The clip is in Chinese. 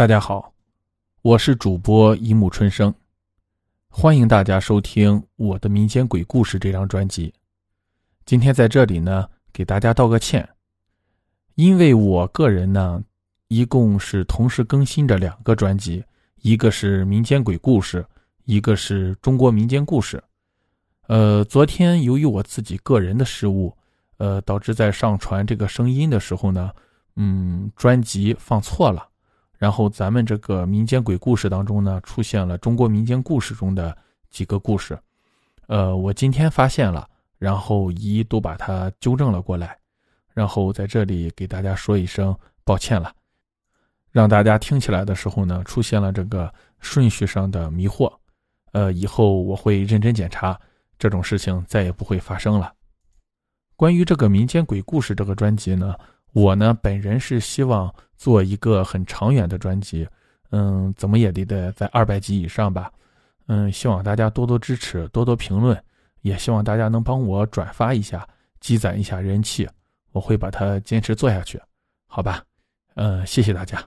大家好，我是主播一木春生，欢迎大家收听我的民间鬼故事这张专辑。今天在这里呢，给大家道个歉，因为我个人呢，一共是同时更新着两个专辑，一个是民间鬼故事，一个是中国民间故事。呃，昨天由于我自己个人的失误，呃，导致在上传这个声音的时候呢，嗯，专辑放错了。然后咱们这个民间鬼故事当中呢，出现了中国民间故事中的几个故事，呃，我今天发现了，然后一一都把它纠正了过来，然后在这里给大家说一声抱歉了，让大家听起来的时候呢，出现了这个顺序上的迷惑，呃，以后我会认真检查，这种事情再也不会发生了。关于这个民间鬼故事这个专辑呢。我呢，本人是希望做一个很长远的专辑，嗯，怎么也得得在二百级以上吧，嗯，希望大家多多支持，多多评论，也希望大家能帮我转发一下，积攒一下人气，我会把它坚持做下去，好吧，嗯，谢谢大家。